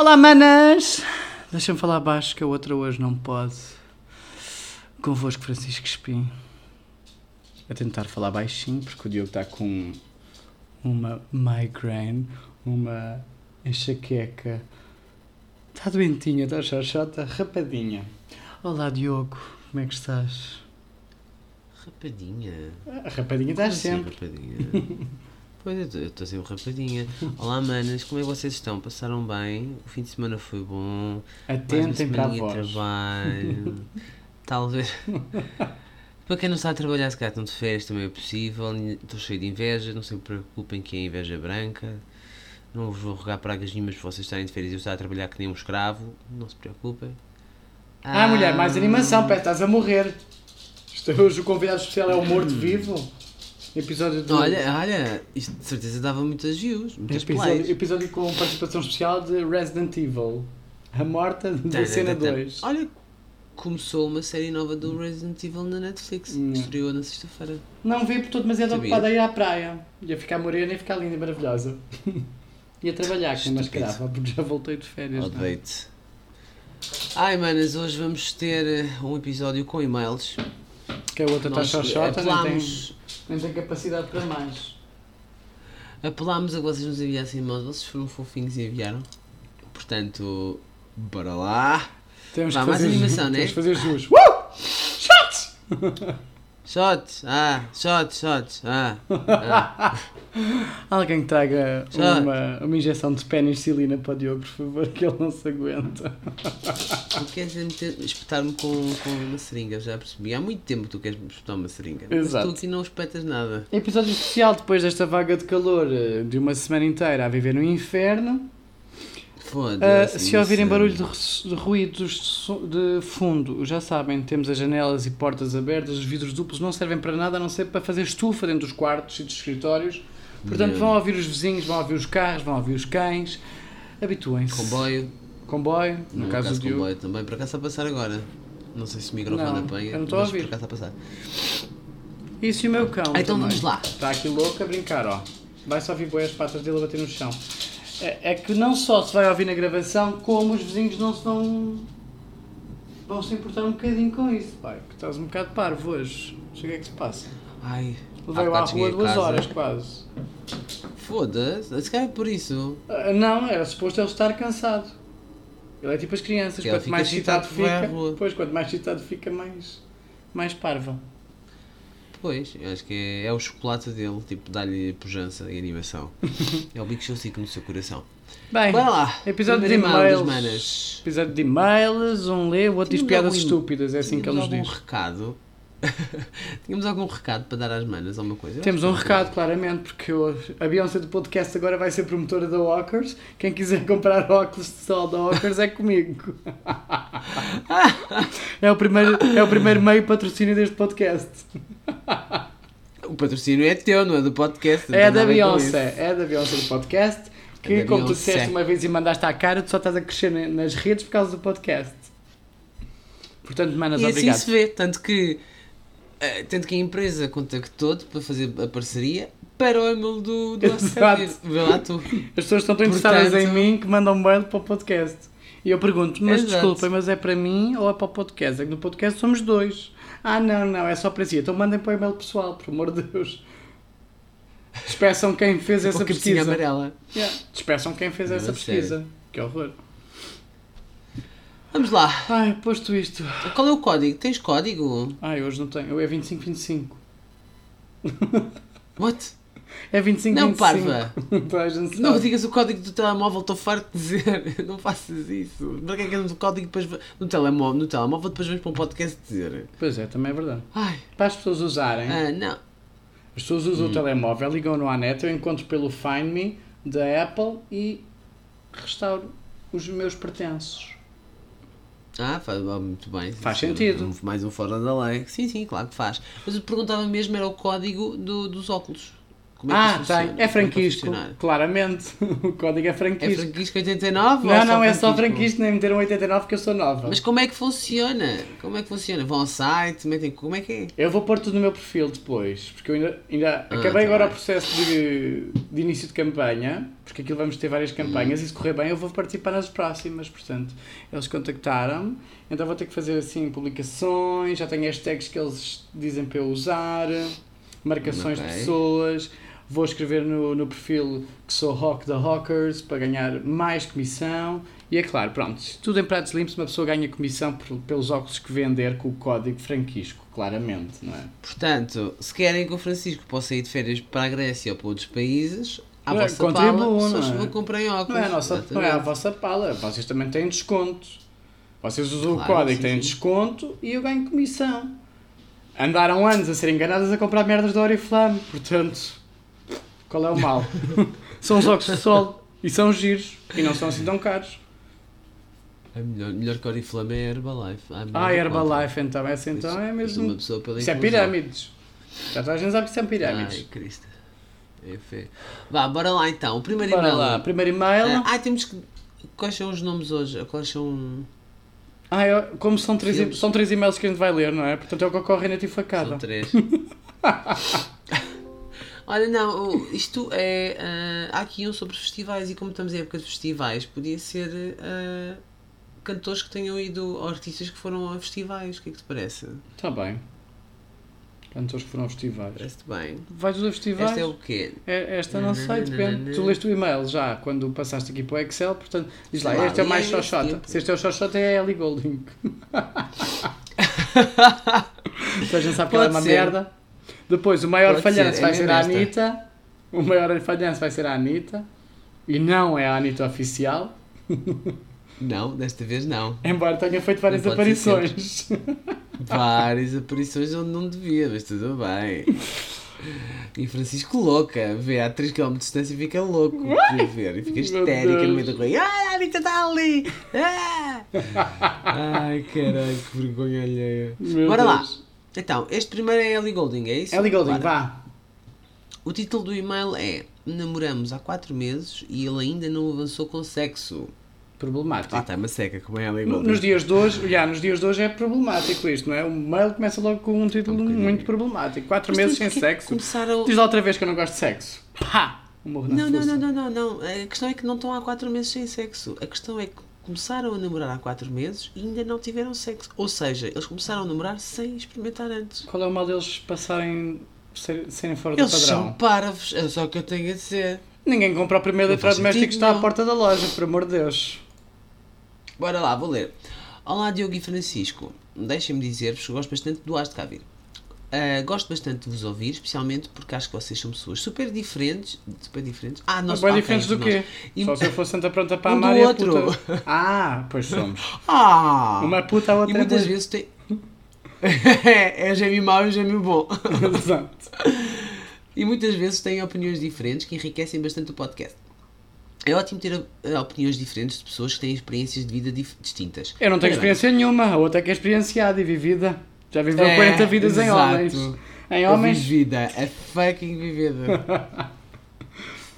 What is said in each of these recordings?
Olá, manas! Deixa-me falar baixo que a outra hoje não pode. Convosco, Francisco Espim. A tentar falar baixinho, porque o Diogo está com uma migraine, uma enxaqueca. Está doentinha, está xoxota, rapadinha. Olá, Diogo, como é que estás? Rapadinha. A rapadinha estás assim, sempre. Rapadinha. pois eu estou sempre rapadinha. Olá, manas, como é que vocês estão? Passaram bem? O fim de semana foi bom? Atentem para a voz. trabalho. Talvez. Para quem não está a trabalhar, se calhar estão de férias também é possível. Estou cheio de inveja, não se preocupem que é inveja branca. Não vos vou rogar pragas nenhumas por vocês estarem de férias e eu estar a trabalhar que nem um escravo. Não se preocupem. Ah, mulher, mais animação, pé, estás a morrer. É hoje o convidado especial é o morto-vivo. Episódio de. Olha, olha, isto de certeza dava muitas views, muitas episódio, plays. episódio com participação especial de Resident Evil. A morta da cena tan, tan. 2. Olha, começou uma série nova do Resident Evil na Netflix. Estreou na sexta-feira. Não vi porque estou demasiado Sabia. ocupada a ir à praia. Ia ficar morena e ficar linda e maravilhosa. Ia trabalhar que uma Estúpido. escrava, porque já voltei de férias. é? Odeio-te. Ai, manas, hoje vamos ter eh, um episódio com e-mails. Que a outra está Nós xoxota, nem tem, nem tem capacidade para mais. apelámos a que vocês nos enviassem e-mails. Vocês foram fofinhos e enviaram. Portanto, bora lá. Temos Vá, que mais fazer, animação, né? temos que fazer jus. Uh! Shots! Shots, ah, shots, shots, ah. ah. Alguém que traga uma, uma injeção de penicilina para o Diogo, por favor, que ele não se aguenta. Tu queres espetar-me com, com uma seringa, já percebi. Há muito tempo que tu queres me espetar uma seringa. Exato. Mas tu aqui não espetas nada. Episódio especial depois desta vaga de calor eh, de uma semana inteira a viver no inferno. Foda-se. se ouvirem isso. barulho de, de ruídos de fundo, já sabem, temos as janelas e portas abertas, os vidros duplos não servem para nada a não ser para fazer estufa dentro dos quartos e dos escritórios. Portanto, vão ouvir os vizinhos, vão ouvir os carros, vão ouvir os cães. Habituem-se. Comboio. Comboio, no, No, caso, caso do comboio também. Por acaso está a passar agora. Não sei se o microfone Não, apanha. eu não estou a ouvir. Por acaso está a passar. Isso e o meu cão. Ah, então também. vamos lá. Está aqui louco a brincar, ó. Vai só ouvir bem as patas dele a bater no chão. É, é que não só se vai ouvir na gravação, como os vizinhos não se vão. vão se importar um bocadinho com isso, pai. Que estás um bocado parvo hoje. Não sei o que é que se passa. Ai. Levei-o à rua duas casa. horas quase. Foda-se. Se calhar é por isso. Ah, não, era suposto ele estar cansado. Ele é tipo as crianças, Que quanto mais excitado à fica. Pois, quanto mais excitado fica, mais. mais parva. Pois, eu acho que é, é o chocolate dele. Tipo, dá-lhe pujança e animação. é o bico chocico no seu coração. Bem, Bora lá. episódio de e-mails. Episódio de e-mails, um lê, o outro diz piadas algum- estúpidas, é assim que ele nos diz. recado? Tínhamos algum recado para dar às manas? Alguma coisa? Temos um recado, claramente, porque a Beyoncé do podcast agora vai ser promotora da Walkers. Quem quiser comprar óculos de sol da Walkers é comigo. é, o primeiro, é o primeiro meio patrocínio deste podcast. O patrocínio é teu, não é do podcast. É da Beyoncé, é da Beyoncé do podcast. Que, É como tu disseste uma vez e mandaste à cara, tu só estás a crescer na- nas redes por causa do podcast. Portanto, manas, E assim obrigado. se vê, tanto que, eh, tanto que a empresa contactou-te para fazer a parceria para o e-mail do, do Exato. Vê lá tu. As pessoas estão tão interessadas em Portanto- mim que mandam um mail para o podcast. E eu pergunto, mas Exato. desculpem, mas é para mim ou é para o podcast? É que no podcast somos dois. Ah, não, não, é só para si. Então mandem para o e-mail pessoal, por amor de Deus. Despeçam quem fez essa pesquisa. amarela. Yeah. Despeçam quem fez Não, essa sério. pesquisa. Que horror. Vamos lá. Ai, posto isto. Qual é o código? Tens código? Ai, hoje não tenho. Eu é 2525. What? É 2525. Não, parva. Não digas o código do telemóvel, estou farto de dizer. Não faças isso. Para que é que andas o código depois no telemóvel? No telemóvel depois vens para um podcast dizer. Pois é, também é verdade. Ai, Para as pessoas usarem. ah, não. As pessoas usam Hum. o telemóvel, ligam no Anet, eu encontro pelo Find Me da Apple e restauro os meus pertences. Ah, faz ah, muito bem. Faz Sim, sentido. um- Mais um fora da lei. Sim, sim, claro que faz. Mas eu perguntava mesmo, era o código do- dos óculos. Como é que ah, isso tem. funciona? É vai franquisco, claramente. O código é É franquisco. franquisco 89? ou não, não, é só franquisco? franquisco, nem meteram 89 que eu sou nova. Mas como é que funciona? Como é que funciona? Vão ao site, metem. Como é que é? Eu vou pôr tudo no meu perfil depois, porque eu ainda, ainda Ah, acabei tá agora bem. o processo de, de início de campanha, porque aquilo vamos ter várias campanhas e se correr bem eu vou participar nas próximas, portanto, eles contactaram então vou ter que fazer assim publicações, já tenho hashtags que eles dizem para eu usar, marcações de Ok. pessoas, vou escrever no, no perfil que sou Hawk da Hawkers para ganhar mais comissão e é claro, pronto, tudo em pratos limpos uma pessoa ganha comissão por- pelos óculos que vender com o código franquisco, claramente, não é? Portanto, se querem que o Francisco possa ir de férias para a Grécia ou para outros países, à Não é, vossa contribuam, pala, não é? comprem óculos. Não é, a nossa, não é vossa pala, vocês também têm desconto. Vocês usam Claro, o código, sim, têm sim. desconto e eu ganho comissão. Andaram anos a ser enganadas a comprar merdas da Oriflame, portanto, qual é o mal? são os óculos de sol e são giros e não são assim tão caros. A melhor, melhor que Oriflame é a Herbalife. Ah, Herbalife então, essa então é Isso- mesmo. Uma pessoa pela Isso é pirâmides. Já toda a gente sabe que isso são Ai, pirâmides. Cristo. É feio. Vá, bora lá então. O primeiro Bora e-mail. lá, primeiro e-mail. Ah, temos que. Quais são os nomes hoje? Quais são. Ah, como são três, Filmes. são três e-mails que a gente vai ler, não é? Portanto é o que ocorre na tifacada. São três. Olha, não, isto é. ah, há aqui um sobre festivais e como estamos em época de festivais, podia ser ah, cantores que tenham ido, ou artistas que foram a festivais. O que é que te parece? Está Tá bem. Cantores que foram a festivais. Parece-te bem. Vais aos festivais? Esta é o quê? É- Esta não sei, depende. Nananana. Tu leste o e-mail já quando passaste aqui para o Excel, portanto, diz lá, lá, este é o mais esse xoxota. tempo. Se este é o xoxota, é a Ellie Golding. Toda a gente sabe que ela é Pode uma ser. merda. Depois, o maior Pode falhanço ser, é vai ser mesmo a. Anitta. O maior falhanço vai ser a Anitta. E não é a Anitta oficial, Não, desta vez não. embora tenha feito várias ser aparições. Várias aparições onde não devia, mas tudo bem. E Francisco louca, vê a 3 km de distância e fica louco por ver. E fica histérica no meio Deus. da rua. Ah, a Anitta está ali! Ah! Ai, caralho, que vergonha alheia. Meu Bora lá. Então, este primeiro é Ellie Golding, é isso? Ellie Golding, vá. O título do e-mail é Namoramos há 4 meses e ele ainda não avançou com sexo. Problemático. Ah, está uma seca, como é a Ellie Golding. Nos dias de hoje, já, nos dias de hoje é problemático isto, não é? O mail começa logo com um título Um muito problemático. Quatro Mas meses também sem sexo. Começaram... Diz lá outra vez que eu não gosto de sexo. Pá! Não, não, não, não, não, não. A questão é que não estão há 4 meses sem sexo. A questão é que começaram a namorar há 4 meses e ainda não tiveram sexo. Ou seja, eles começaram a namorar sem experimentar antes. Qual é o mal deles passarem, ser- serem fora Eles do padrão? são parvos, é só o que eu tenho a dizer. Ninguém compra o primeiro Não eletrodoméstico que está à nenhum. porta da loja, por amor de Deus. Bora lá, vou ler. Olá, Diogo e Francisco. Deixem-me dizer-vos que gosto bastante do As de Ah, gosto bastante de vos ouvir, especialmente porque acho que vocês são pessoas super diferentes. Super diferentes? Ah, nós ok, diferentes do quê? E- Só se eu fosse Santa Pronta para Um amar e a outro. puta. Ah, pois somos. Ah! Uma puta, a outra E é muitas boa. vezes tem. é, é gêmeo mau e gêmeo bom. Exato. E muitas vezes têm opiniões diferentes que enriquecem bastante o podcast. É ótimo ter eh, opiniões diferentes de pessoas que têm experiências de vida distintas. Eu não tenho bem, experiência nenhuma, a outra é que é experienciada e vivida. Já viveu É, 40 vidas em exato. homens. Em homens, vivida, a fucking vivida.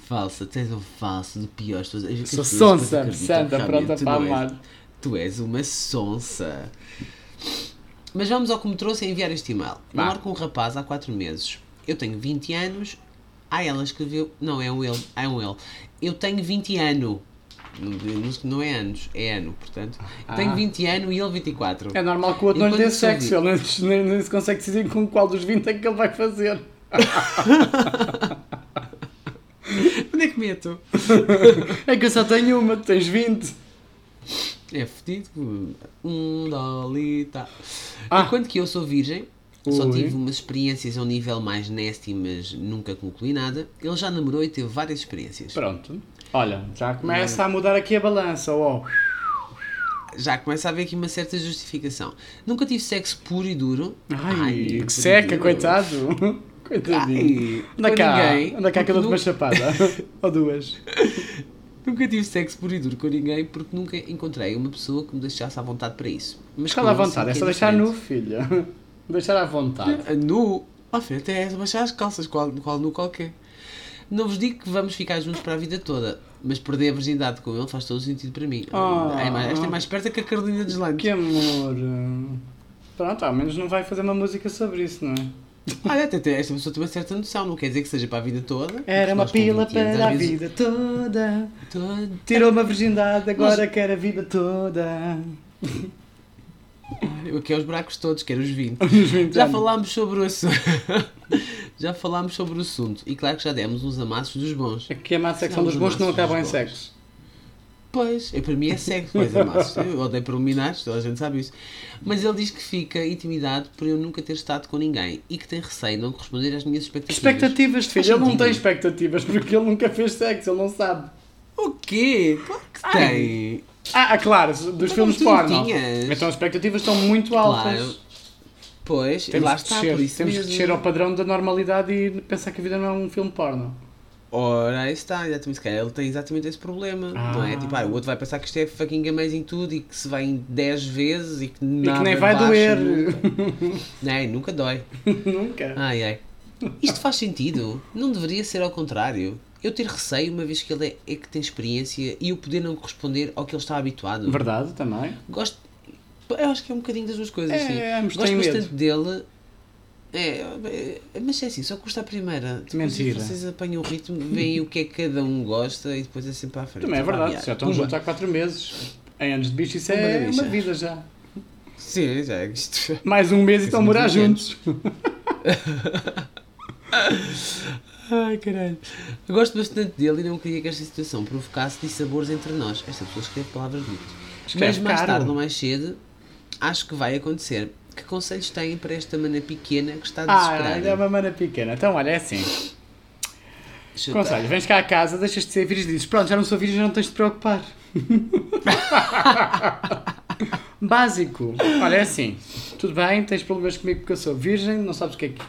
Falsa, tens um falso do pior. as pessoas- as sou sonsa, santa, pronta tu para és- amar. Tu és uma sonsa. Mas vamos ao que me trouxe a enviar este e-mail. Namoro com um rapaz há 4 meses. Eu tenho 20 anos. Ah, ela escreveu. Não, é um ele. É um ele. Eu tenho 20 anos. Não, é anos, é ano, portanto. Eu tenho Ah. 20 anos e ele 24. É normal que o outro não lhe dê sexo, ele nem, nem, se consegue decidir com qual dos 20 é que ele vai fazer. Onde é que meto? É que eu só tenho uma, tu tens 20. É fedido. Um dolita. Ah. Enquanto que eu sou virgem, só tive umas experiências a um nível mais nasty, mas nunca concluí nada. Ele já namorou e teve várias experiências. Pronto. Olha, já começa a mudar aqui a balança. Oh. Já começa a haver aqui uma certa justificação. Nunca tive sexo puro e duro. Ai, e que seca, duro. coitado. Coitadinho. Ai, Anda cá, ninguém. anda cá que eu dou-te uma chapada. Ou duas. Nunca tive sexo puro e duro com ninguém porque nunca encontrei uma pessoa que me deixasse à vontade para isso. Mas lá à vontade, é só deixar diferente. nu, filha. Deixar à vontade. Nu? Oh, filho, até és baixar as calças, qual, qual nu qualquer. Não vos digo que vamos ficar juntos para a vida toda, mas perder a virgindade com ele faz todo o sentido para mim. Ah. É mais- esta é mais perto que a Carolina Deslandes. Que amor. Pronto, ao menos não vai fazer uma música sobre isso, não é? Olha, até esta pessoa tem uma certa noção, não quer dizer que seja para a vida toda. Era uma nós pila 20 anos, para a vezes- vida toda. Toda- Tirou uma virgindade, agora quer a vida toda. Eu quero os buracos todos, quero os 20. Nos 20 Já anos. falámos sobre o assunto. já falámos sobre o assunto. E claro que já demos uns amassos dos bons. Aqui é má secção dos bons que não acabam em sexo. Pois, é, para mim é sexo, mais amassos. Eu odeio preliminares, toda a gente sabe isso. Mas ele diz que fica intimidado por eu nunca ter estado com ninguém e que tem receio de não corresponder às minhas expectativas. Expectativas, filho. Faz Ele não tem expectativas porque ele nunca fez sexo, ele não sabe. O quê? Claro que tem. Ah, ah, claro, dos Então, filmes tu porno. tinhas. Então as expectativas estão muito altas. Claro. Pois, Temos, lá que está, descer, por isso temos que mesmo. descer ao padrão da normalidade e pensar que a vida não é um filme porno. Ora, aí está, exatamente. Se calhar ele tem exatamente esse problema. Não é? Ah. Tipo, ah, o outro vai pensar que isto é fucking amazing tudo e que se vai em 10 vezes e que E nada que nem vai baixa doer. Nunca. Nem, nunca dói. Nunca. Ai ai. Isto faz sentido? Não deveria ser ao contrário. Eu ter receio, uma vez que ele é, é que tem experiência e o poder não corresponder ao que ele está habituado. Verdade, também. Gosto. Eu acho que é um bocadinho das duas coisas. É, sim. ambos Gosto têm medo. bastante dele. É, é, mas é assim, só custa a primeira. Depois Mentira. Vocês apanham o ritmo, veem o que é que cada um gosta e depois é sempre à frente. Também é verdade. yeah. Já estão juntos há 4 meses. Em anos de bicho, isso é da uma vida já. Sim, já é isto. Mais um mês e estão a morar juntos. Ai caralho. Gosto bastante dele e não queria que esta situação provocasse dissabores entre nós. Esta pessoa escreve palavras bonitas. Escreve Mas mais caro. tarde ou mais cedo, acho que vai acontecer. Que conselhos têm para esta mana pequena que está Ah, desesperada? é uma mana pequena. Então, olha, é assim. Chuta. Conselho, vens cá a casa, deixas de ser virgem e dizes: Pronto, já não sou virgem, já não tens de te preocupar. Básico. Olha, é assim. Tudo bem, tens problemas comigo porque eu sou virgem, não sabes o que é que.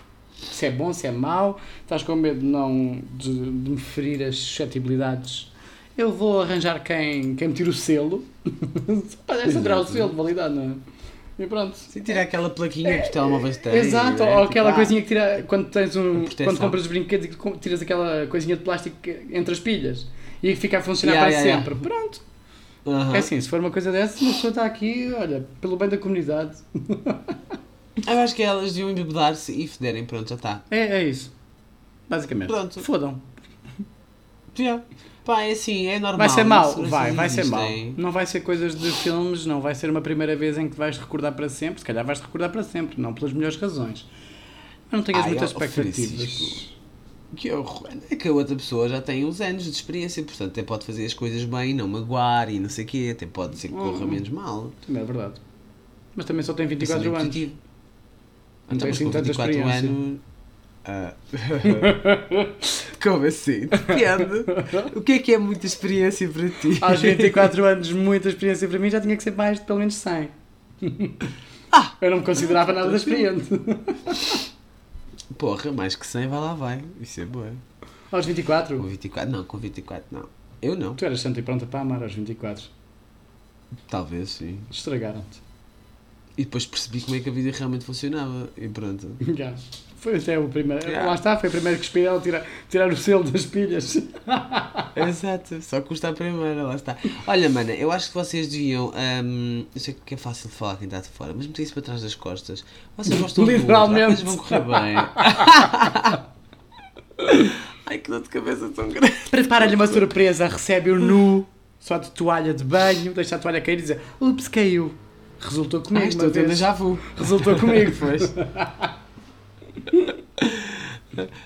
Se é bom, se é mau, estás com medo de, não, de, de me ferir as suscetibilidades. Eu vou arranjar quem, quem me tire o selo. Olha, é só tirar o selo de validade, não é? E pronto. Se tirar aquela plaquinha que os telemóveis têm. Exato, né? ou Tipo, aquela ah, coisinha que tira quando tens um. Quando compras os brinquedos e tiras aquela coisinha de plástico entre as pilhas e que fica a funcionar Yeah, para yeah, sempre. Pronto. aham. É assim, se for uma coisa dessas, uma pessoa está aqui, olha, pelo bem da comunidade. Eu acho que elas deviam embebedar-se e federem, pronto, já está. É, é isso. Basicamente. Pronto. Fodam. Yeah. Pá, é assim, é normal. Vai ser seguranças vai, vai ser mau. existem. Não vai ser coisas de filmes, não vai ser uma primeira vez em que vais recordar para sempre. Se calhar vais recordar para sempre, não pelas melhores razões. Mas não tenhas Ai, muitas expectativas. Que horror. É que a outra pessoa já tem uns anos de experiência, portanto até pode fazer as coisas bem, não magoar e não sei o quê, até pode ser que corra Hum. menos mal. Também é verdade. Mas também só tem Isso é 24 muito anos. positivo. Não mas assim com tanta 24 experiência. anos. Ah. Como assim? Depende. O que é que é muita experiência para ti? Aos 24 anos, muita experiência para mim, já tinha que ser mais de pelo menos 100. Ah! Eu não me considerava nada de experiente. Porra, mais que 100 vai lá vai. Isso é bom. Aos Com 24? 24, não, com 24 não. Eu não. Tu eras santa e pronta para amar aos 24. Talvez sim. Estragaram-te. E depois percebi como é que a vida realmente funcionava. E pronto. Já. Foi até o primeiro. Lá está, foi o primeiro que espelhou tirar, tirar o selo das pilhas. Exato, só custa a primeira, lá está. Olha, mana, eu acho que vocês deviam. hum, eu sei que é fácil de falar quem está de fora, mas meter isso para trás das costas. Vocês gostam Literalmente. vão correr bem. Ai, que dor de cabeça tão grande. Prepara-lhe uma surpresa, recebe-o nu, só de toalha de banho, deixa a toalha cair e diz: Ups, caiu. Resultou comigo, uma estou vez. déjà vu. Resultou comigo. Pois.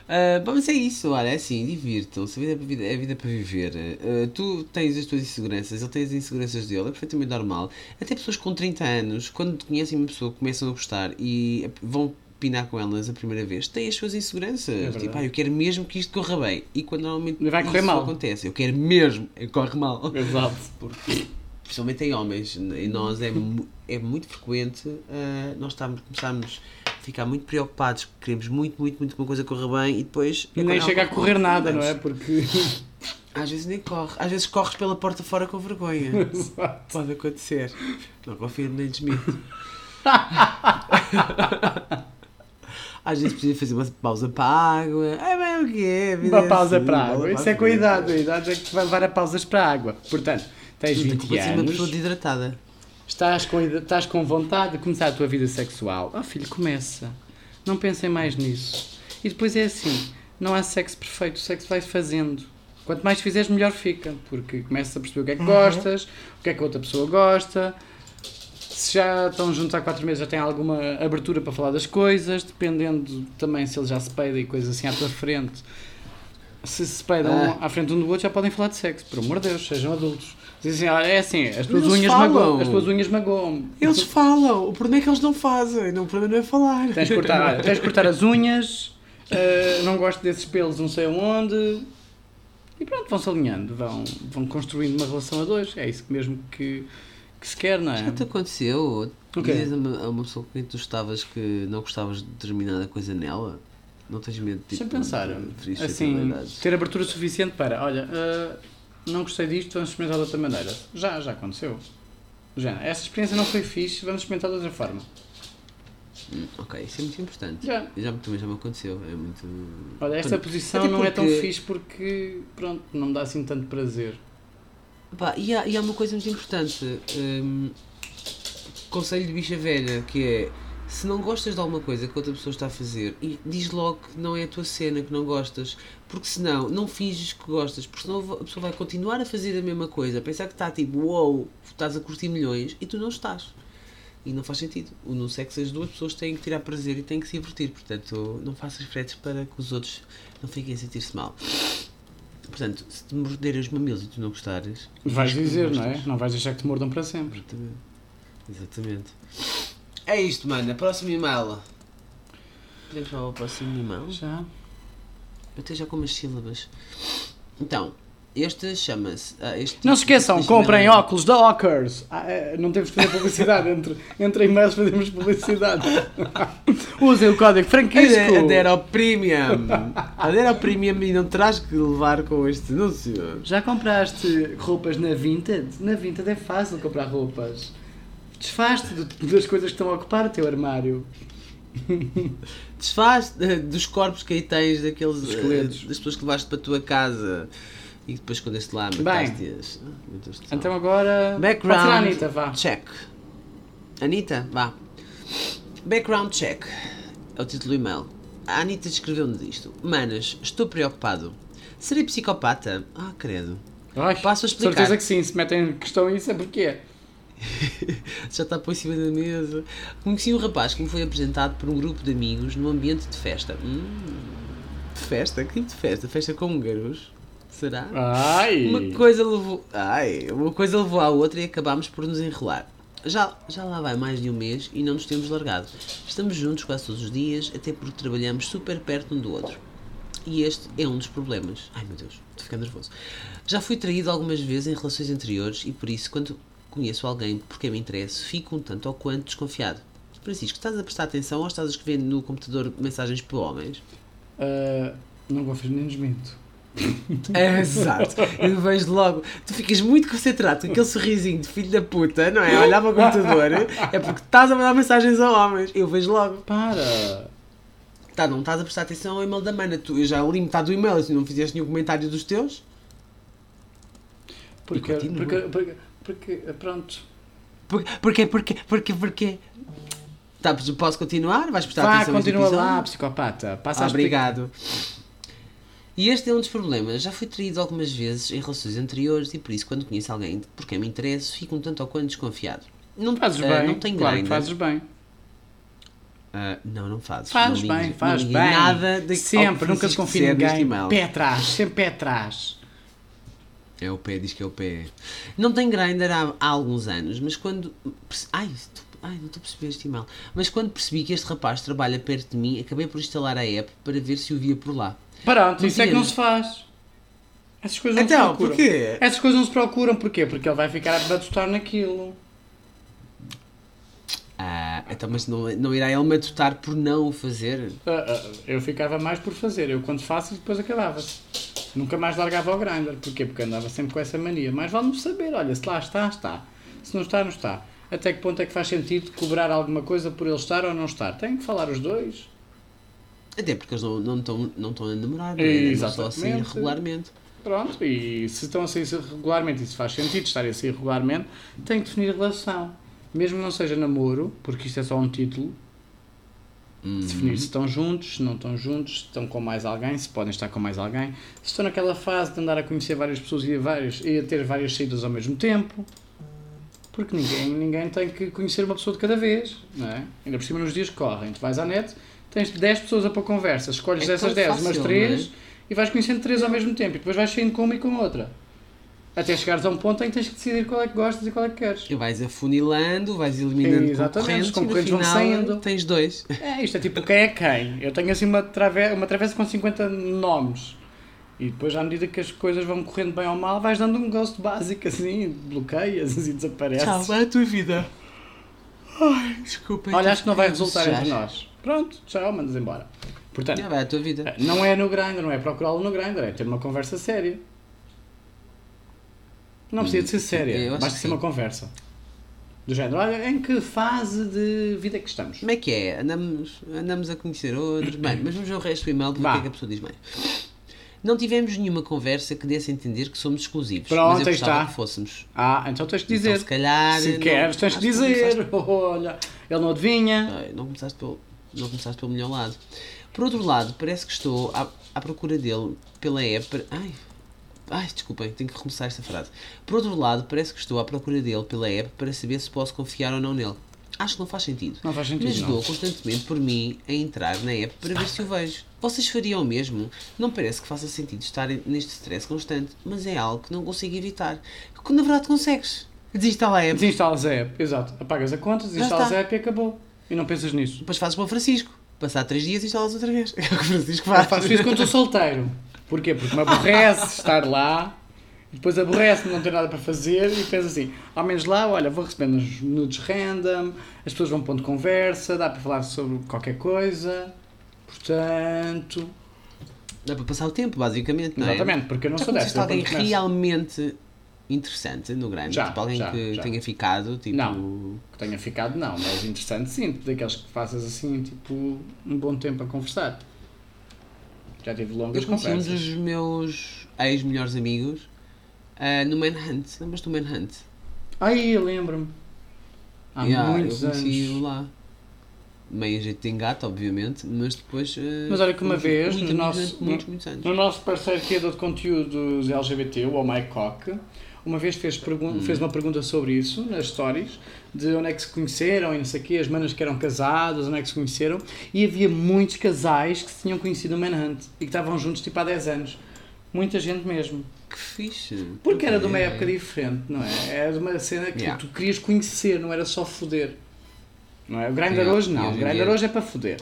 Ah, bom, mas é isso, olha, é assim, divirtam-se, a vida é para, vida, é a vida para viver. Ah, tu tens as tuas inseguranças, ele tem as inseguranças dele, é perfeitamente normal. Até pessoas com 30 anos, quando conhecem uma pessoa, começam a gostar e vão pinar com elas a primeira vez, têm as suas inseguranças. verdade. tipo, ah, eu quero mesmo que isto corra bem. E quando normalmente vai correr isso mal. acontece, eu quero mesmo, é que corre mal. Exato. Porque, principalmente em homens, e nós é, é muito frequente ah, nós estamos, começarmos a ficar muito preocupados, que queremos muito, muito, muito que uma coisa corra bem e depois. E nem quando chega a correr nada, não é? Porque. Às vezes nem corre, às vezes corres pela porta fora com vergonha. Exato. Pode acontecer. Não confio nem desmito. Às vezes precisa fazer uma pausa para a água. É, bem, É o quê? A vida Uma é pausa assim, para a água. Isso é com a idade. A idade é que vai levar a pausas para a água. Portanto, tens Não tem 20 culpa de ser uma pessoa anos, desidratada. Estás com, estás com vontade de começar a tua vida sexual. Oh filho, começa. Não pensem mais nisso. E depois é assim, não há sexo perfeito, o sexo vai fazendo. Quanto mais fizeres, melhor fica. Porque começas a perceber o que é que gostas, o que é que a outra pessoa gosta. Se já estão juntos há 4 meses, já têm alguma abertura para falar das coisas, dependendo também se ele já se peida e coisas assim à tua frente. Se se peidam Ah. à frente um do outro, já podem falar de sexo. Por amor de Deus, sejam adultos. Dizem é assim, as tuas Eles unhas falam. magoam, as tuas unhas magoam. Eles falam, o problema é que eles não fazem, não, o problema não é falar. Tens de cortar, olha, tens de cortar as unhas, eh, não gosto desses pelos não sei aonde. E pronto, vão-se alinhando, vão, vão construindo uma relação a dois. É isso mesmo que, que se quer, não é? Já te aconteceu? O quê? Dizes a uma, a uma pessoa com quem tu estavas que não gostavas de determinada coisa nela? Não tens medo de tipo, eu pensar. de ferir Assim, ter abertura suficiente para, olha, eh, não gostei disto, vamos experimentar de outra maneira. Já, já aconteceu. Já, essa experiência não foi fixe, vamos experimentar de outra forma. Hum, ok, isso é muito importante. Já. Já, também já me aconteceu. É muito. Olha, esta Portanto, posição até não é tão porque- fixe porque, pronto, não me dá assim tanto prazer. Pá, e, há, e há uma coisa muito importante. hum, conselho de bicha velha, que é se não gostas de alguma coisa que outra pessoa está a fazer, e diz logo que não é a tua cena, que não gostas, porque senão não finges que gostas, porque senão a pessoa vai continuar a fazer a mesma coisa, pensar que está tipo, uou, estás a curtir milhões e tu não estás. E não faz sentido. O no sexo as duas pessoas têm que tirar prazer e têm que se divertir. Portanto, não faças fretes para que os outros não fiquem a sentir-se mal. Portanto, se te morderem os mamilos e tu não gostares, Vais dizer, não é? gostas. Não vais deixar que te mordam para sempre. Exatamente. Exatamente. É isto, mano. Próximo e-mail. Podemos falar o próximo e-mail? Já. Eu até já com umas sílabas. Então, este chama-se. ah, este Não se tipo- esqueçam, comprem óculos da Ockers. Ah, é, não temos que fazer publicidade. Entre, entre e-mails fazemos publicidade. Usem o código Franquisco. Ade- Adere ao Premium. Adere ao Premium e não terás que levar com este anúncio. Já compraste roupas na Vinted? Na Vinted é fácil comprar roupas. Desfaz-te das coisas que estão a ocupar o teu armário. Desfaz eh, dos corpos que aí tens, daqueles. Eh, esqueletos. das pessoas que levaste para a tua casa e depois escondeste lá, mataste-as. Ah. Então agora. Pode ser a Background Anitta, vá. check. Anitta, vá. Background check. É o título do e-mail. A Anitta escreveu-nos isto. Manas, estou preocupado. Serei psicopata? Ah, credo. Ai, Passo a explicar. Certeza que sim, se metem em questão isso é porque Já está por cima da mesa. Conheci um rapaz que me foi apresentado por um grupo de amigos num ambiente de festa. Hum, de festa? Que tipo de festa? Festa com húngaros? Será? Ai! Uma coisa levou. Ai, uma coisa levou à outra e acabámos por nos enrolar. Já, já lá vai mais de um mês e não nos temos largado. Estamos juntos quase todos os dias, até porque trabalhamos super perto um do outro. E este é um dos problemas. Ai meu Deus, estou ficando nervoso. Já fui traído algumas vezes em relações anteriores e por isso, quando conheço alguém por quem me interesso, fico um tanto ou quanto desconfiado. Francisco, estás a prestar atenção ou estás a escrever no computador mensagens para homens? Ah, não vou fazer nem desminto. É, exato. Eu vejo logo. Tu ficas muito concentrado com aquele sorrisinho de filho da puta, não é? Olhar para o computador é porque estás a mandar mensagens a homens. Eu vejo logo. Para! Tá, não estás a prestar atenção ao e-mail da mana. Tu, eu já li metade do e-mail e se não fizeste nenhum comentário dos teus. Porque, porque, porque, porque, pronto. Por- Porquê, porquê, porquê, porquê? Tá, posso continuar? Vais prestar Vá, atenção continua episódio? lá, psicopata. Passa Ah, obrigado. E este é um dos problemas. Já fui traído algumas vezes em relações anteriores e por isso, quando conheço alguém por quem me interesso, fico um tanto ou quanto desconfiado. Não, Fazes ah, bem. não tem claro que Grindr. fazes bem. Ah, não, não fazes. Fazes não bem, ligues- faz não bem. Nada de, sempre, nunca se Francisco confia em disser neste ninguém. Pé atrás, sempre pé atrás. É o pé, diz que é o pé. Não tem Grindr há, há alguns anos, mas quando. Ai, estou- ai, não estou a perceber este e-mail. Mas quando percebi que este rapaz trabalha perto de mim, acabei por instalar a app para ver se o via por lá. Pronto, isso é que não se faz. Essas coisas não Então, se procuram. porquê? Essas coisas não se procuram, porquê? Porque ele vai ficar a batutar naquilo. Ah, então, mas não, não irá ele matutar por não o fazer? Ah, ah, eu ficava mais por fazer. Eu quando faço, depois acabava-se. Nunca mais largava o grinder. Porquê? Porque andava sempre com essa mania. Mas vale-me saber, olha, se lá está, está. Se não está, não está. Até que ponto é que faz sentido cobrar alguma coisa por ele estar ou não estar? Tem que falar os dois. Até porque eles não não estão não estão a namorar, não estão a sair regularmente. Pronto, e se estão a sair regularmente, e se faz sentido estarem a sair regularmente, tem que definir relação. Mesmo não seja namoro, porque isto é só um título, Hum. definir se estão juntos, se não estão juntos, se estão com mais alguém, se podem estar com mais alguém, se estão naquela fase de andar a conhecer várias pessoas e a, vários, e a ter várias saídas ao mesmo tempo. Porque ninguém, ninguém tem que conhecer uma pessoa de cada vez, não é? Ainda por cima nos dias que correm. Tu vais à net, tens 10 pessoas a pôr conversa, escolhes É dessas tão 10 umas fácil, 3 não é? e vais conhecendo 3 ao mesmo tempo e depois vais saindo com uma e com outra. Até chegares a um ponto em que tens que decidir qual é que gostas e qual é que queres. E vais afunilando, vais eliminando Exatamente, concorrentes, os concorrentes e no vão final saindo. tens dois. É, isto é tipo quem é quem. Eu tenho assim uma, trave uma travessa com 50 nomes. E depois, à medida que as coisas vão correndo bem ou mal, vais dando um gosto básico assim, bloqueias e desapareces. Tchau, vai a tua vida. Ai, desculpa. Olha, acho que não vai resultar entre nós. Pronto, tchau, mandas embora. Portanto, Já vai a tua vida. não é no Grindr, não é procurá-lo no Grindr, é ter uma conversa séria. Não precisa de ser séria, basta que ser sim. uma conversa. Do género, olha, em que fase de vida é que estamos? Como é que é? Andamos, andamos a conhecer outros. Bem, mas vamos ver o resto do e-mail, que é que a pessoa diz mais? Não tivemos nenhuma conversa que desse a entender que somos exclusivos. Pronto, mas eu está. que fôssemos. Ah, então tens de dizer. Então, se calhar. Se não- queres, tens que acho não começaste- dizer. Olha, ele não adivinha. Não começaste pelo, não começaste pelo melhor lado. Por outro lado, parece que estou à, à procura dele pela app. Ai, ai, desculpem, tenho que recomeçar esta frase. Por outro lado, parece que estou à procura dele pela app para saber se posso confiar ou não nele. Acho que não faz sentido. Não faz sentido, Mas dou constantemente por mim a entrar na app para ver se o vejo. Vocês fariam o mesmo? Não parece que faça sentido estar neste stress constante, mas é algo que não consigo evitar. Que na verdade consegues. Desinstala a app. Desinstalas a app, exato. Apagas a conta, desinstalas a app e acabou. E não pensas nisso. Depois fazes para o Francisco. Passar 3 dias e instalas outra vez. É o que o Francisco Eu faz. faço isso quando estou solteiro. Porquê? Porque me aborrece estar lá, depois aborrece não ter nada para fazer e penso assim, ao menos lá, olha, vou recebendo uns nudes random, as pessoas vão pondo conversa, dá para falar sobre qualquer coisa, portanto... Dá para passar o tempo, basicamente, não é? Exatamente, porque eu não Já sou dessa. alguém realmente interessante no grande? Já, tipo, alguém já, que já. tenha ficado, tipo... Não. que tenha ficado, não, mas interessante sim, daqueles que faças assim, tipo, um bom tempo a conversar. Já tive longas Eu conheci um conversas. dos meus ex-melhores amigos ah, no Manhunt. Lembras do Manhunt? Ai, eu lembro-me. Há Yeah, muitos eu conheci anos. lá. Meio jeito de engate, obviamente, mas depois... ah, Mas olha que uma vez, muito no amigos nosso- durante muitos, muitos anos. No nosso parceiro criador de conteúdos LGBT, o Oh My Cock, uma vez fez, Hum. fez uma pergunta sobre isso nas stories, de onde é que se conheceram e não sei o quê, as manas que eram casadas, onde é que se conheceram, e havia muitos casais que se tinham conhecido no Manhunt e que estavam juntos tipo há 10 anos. Muita gente mesmo. Que fixe. Porque era de uma época diferente, não é? Era de uma cena que Yeah. tu querias conhecer, não era só foder. Não é? O Grindr Yeah, hoje não. O Grindr hoje é para foder.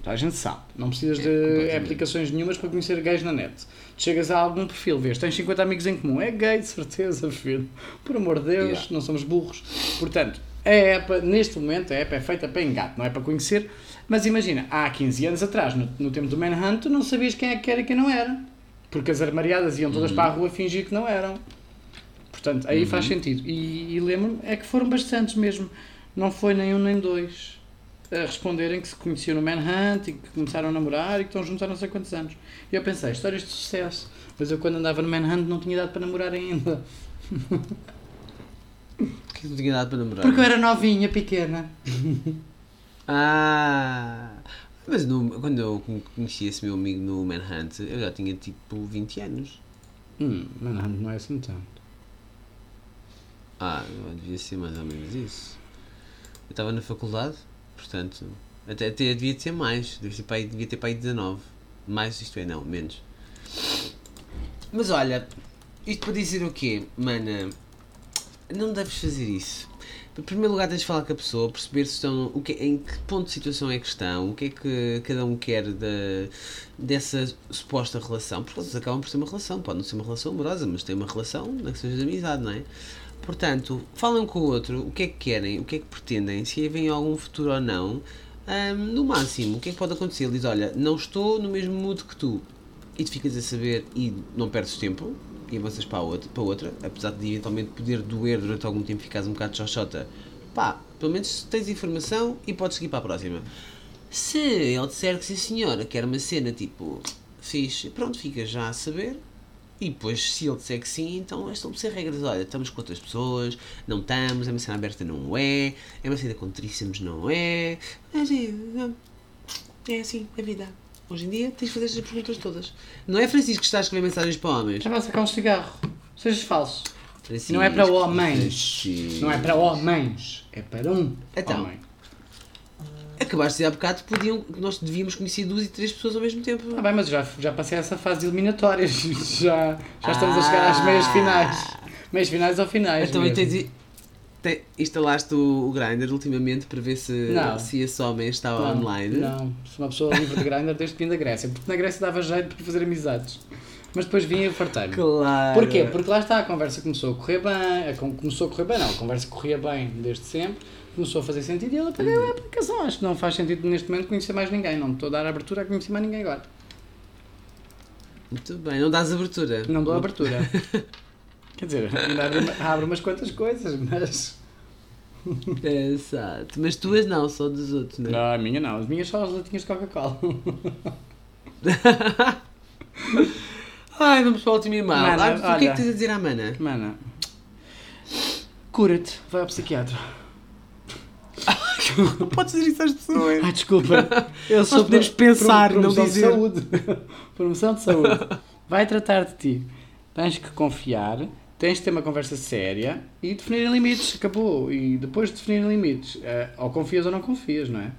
Então a gente sabe. Não precisas É, de aplicações nenhumas para conhecer gays na net. Chegas a algum perfil, vês, tens 50 amigos em comum. É gay, de certeza, filho. Por amor de Deus, Yeah. não somos burros. Portanto, a app, neste momento, a app é feita para engate, não é para conhecer. Mas imagina, há 15 anos atrás, no, no tempo do Manhunt, tu não sabias quem é que era e quem não era. Porque as armariadas iam todas para a rua fingir que não eram. Portanto, aí faz sentido. E, e lembro-me, é que foram bastantes mesmo. Não foi nem um nem dois a responderem que se conheciam no Manhunt e que começaram a namorar e que estão juntos há não sei quantos anos. E eu pensei, histórias de sucesso. Mas eu quando andava no Manhunt não tinha idade para namorar ainda. Que não tinha dado para namorar? Porque eu era novinha, pequena. Ah! Mas no- quando eu conheci esse meu amigo no Manhunt, eu já tinha tipo 20 anos. Hum, Manhunt não é assim tanto. Ah, devia ser mais ou menos isso. Eu estava na faculdade, portanto, até, até devia ser mais. Devia ter para aí, devia ter para aí 19. Mais, isto é, não, menos. Mas olha, isto para dizer o quê, mana? Não deves fazer isso. Em primeiro lugar, tens de falar com a pessoa, perceber se estão, o que, em que ponto de situação é que estão, o que é que cada um quer da, dessa suposta relação, porque eles acabam por ser uma relação, pode não ser uma relação amorosa, mas tem uma relação, não é que seja de amizade, não é? Portanto, falam com o outro, o que é que querem, o que é que pretendem, se vem algum futuro ou não. Ahm, no máximo, o que é que pode acontecer? Ele diz: Olha, não estou no mesmo mood que tu, e tu ficas a saber e não perdes tempo e avanças para outra, para outra apesar de eventualmente poder doer durante algum tempo ficares um bocado xoxota. Pá, pelo menos tens informação e podes seguir para a próxima. Se ele disser que sim senhora, quer uma cena tipo fixe, pronto, fica já a saber. E depois, se ele disser que sim, então estabelecer regras. Olha, estamos com outras pessoas, não estamos, é uma cena aberta, não é, é uma cena com trícemes, não é. É assim, é assim, a vida. Hoje em dia tens de fazer estas perguntas todas. Não é Francisco que está a escrever mensagens para homens. Já vai sacar um cigarro. Sejas falso. Francisco, Não é para homens. Francisco. Não é para homens. É para um Então. homem. Acabaste de dizer há bocado que podiam, nós devíamos conhecer duas e três pessoas ao mesmo tempo. Ah, bem, mas já, já passei essa fase de eliminatórias. Já, já estamos a chegar às meias finais. Meias finais ou finais. Então, tens, te, instalaste o, o Grindr ultimamente para ver se, Não. se esse homem estava Não, online? Não, sou uma pessoa livre de Grindr desde que vim da Grécia. Porque na Grécia dava jeito para fazer amizades. Mas depois vinha e fartei-me. Claro. Porquê? Porque lá está, a conversa começou a correr bem, a começou a correr bem, não, a conversa corria bem desde sempre, começou a fazer sentido e ele apaguei a aplicação. Acho que não faz sentido neste momento conhecer mais ninguém, não estou a dar abertura a conhecer mais ninguém agora. Muito bem, não dás abertura. Não dou abertura. Quer dizer, abre, umas quantas coisas, mas. Exato. Mas tuas não, só dos outros, não é? Não, a minha não, as minhas só as latinhas de Coca-Cola. Ai, vamos para o último e-mail. Mana, Ah, o que é que tens a dizer à mana? Mana, cura-te, vai ao psiquiatra. Não podes dizer isso às pessoas. Ai, desculpa. Eu sou podemos pensar, não promoção dizer. De saúde. promoção de saúde. Vai tratar de ti. Tens que confiar, tens de ter uma conversa séria e definir limites. Acabou. E depois de definir limites, eh, ou confias ou não confias, não é?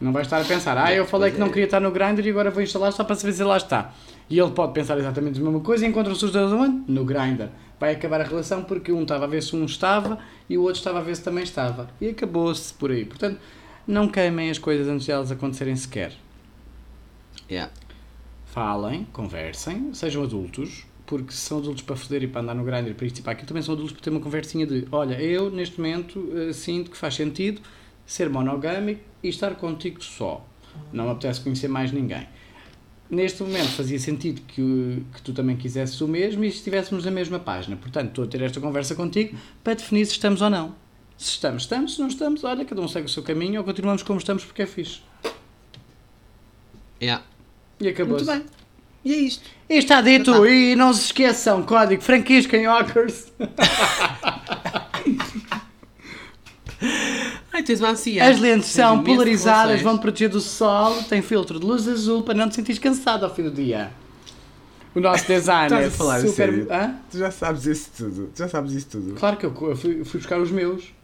Não vais estar a pensar, ah, eu falei que não queria estar no Grindr e agora vou instalar só para saber se lá está. E ele pode pensar exatamente a mesma coisa e encontram-se os dois onde? No Grindr. Vai acabar a relação porque um estava a ver se um estava e o outro estava a ver se também estava. E acabou-se por aí. Portanto, não queimem as coisas antes de elas acontecerem sequer. Yeah. Falem, conversem, sejam adultos, porque se são adultos para foder e para andar no Grindr, para isto e para aquilo, também são adultos para ter uma conversinha de olha, eu neste momento eh, sinto que faz sentido ser monogâmico e estar contigo só. Não me apetece conhecer mais ninguém. Neste momento fazia sentido que, que tu também quisesses o mesmo e estivéssemos na mesma página. Portanto, estou a ter esta conversa contigo para definir se estamos ou não. Se estamos, estamos. Se não estamos, olha, cada um segue o seu caminho ou continuamos como estamos porque é fixe. Yeah. E acabou-se. Muito bem. E é isto. E está dito, Tá. e não se esqueçam, código Franquisca em Ockers. Ai, tens uma ansia. As lentes Tens são polarizadas, vão te proteger do sol, tem filtro de luz azul para não te sentires cansado ao fim do dia. O nosso design Estás é a falar a super... sério? Hã? Tu já sabes isso tudo. Tu já sabes isso tudo. Claro que eu eu fui, fui buscar os meus,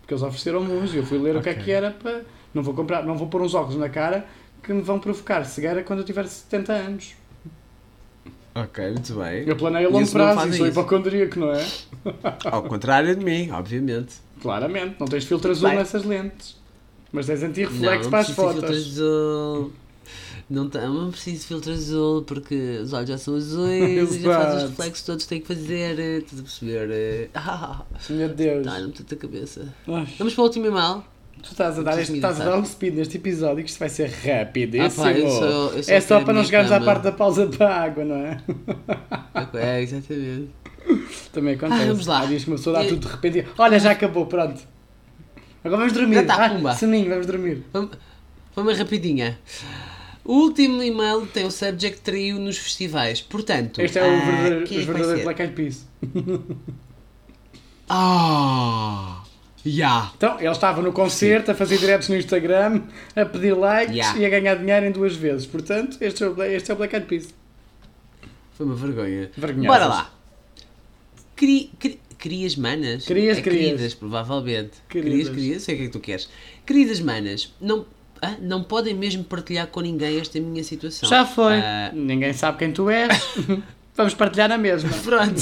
porque eles ofereceram-me uns e eu fui ler o que é que era para... Não vou comprar, não vou pôr uns óculos na cara que me vão provocar cegueira quando eu tiver 70 anos. Ok, muito bem. Eu planeio a longo prazo e sou hipocondríaco, não é? Ao contrário de mim, obviamente. Claramente, não tens filtro azul nessas lentes. Mas tens anti-reflexo para as fotos. azul. Não, tá- não preciso de filtro azul porque os olhos já são azuis e já faz os reflexos todos que têm que fazer. Estás a perceber? Ah, Meu Deus. dá-me tanta cabeça. Ai, Vamos para o último e-mail. tu estás a, dar, este, estás a dar um speed neste episódio que isto vai ser rapidíssimo. Ah, pá, eu sou- eu sou é só para não chegarmos à parte da pausa para a água, não é? É, exatamente. Também acontece. Ah, vamos lá. Há dias que uma pessoa dá tudo de repente. Olha, já acabou, pronto. Agora vamos dormir. Já tá, Ah, pumba. Soninho, vamos dormir. Vamos, vamos rapidinha. O último e-mail tem o subject trio nos festivais. Portanto, Este é o ah, verdadeiro, é os vai verdadeiros? Black Eyed Peas. Ah! Ya! Então, ele estava no concerto a fazer diretos no Instagram, a pedir likes Yeah. e a ganhar dinheiro em duas vezes. Portanto, este é o, este é o Black Eyed Peas. Foi uma vergonha. Bora lá. Cri, cri, crias manas? Crias, é crias. Queridas, provavelmente. Queridas. Queridas, queridas, sei o que é que tu queres. Queridas manas, não, ah, não podem mesmo partilhar com ninguém esta minha situação. Já foi. Ah, Ninguém sabe quem tu és. Vamos partilhar na mesma. pronto.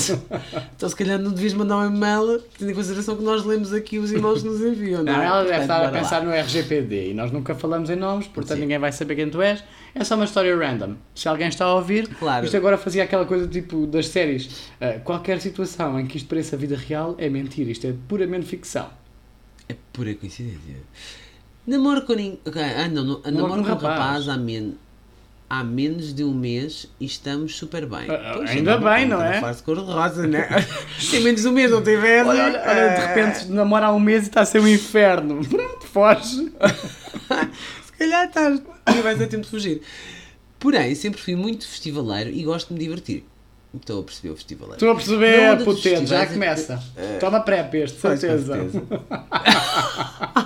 então se calhar não devias mandar um e-mail, tendo em consideração que nós lemos aqui os e-mails que nos enviam, não, Não, é? ela deve estar a bora lá. pensar no RGPD e nós nunca falamos em nomes, portanto Sim. ninguém vai saber quem tu és. É só uma história random. Se alguém está a ouvir, Claro. isto agora fazia aquela coisa tipo das séries. Ah, qualquer situação em que isto pareça vida real é mentira, isto é puramente ficção. É pura coincidência. Namoro com ninguém. Ah, não, não, namoro com um rapaz. rapaz há, men... há menos de um mês e estamos super bem. Pois, ainda é bem, não é? fase cor-de-rosa, né? Tem menos de um mês, não tem verme. Olha, olha, olha, de repente namora há um mês e está a ser um inferno. Pronto, foge. Se calhar estás. E vais ter tempo de fugir. Porém, sempre fui muito festivaleiro e gosto de me divertir. Estou a perceber o festivaleiro. Estou a perceber, potente, já é- começa. Toma prep este, Pois, com certeza.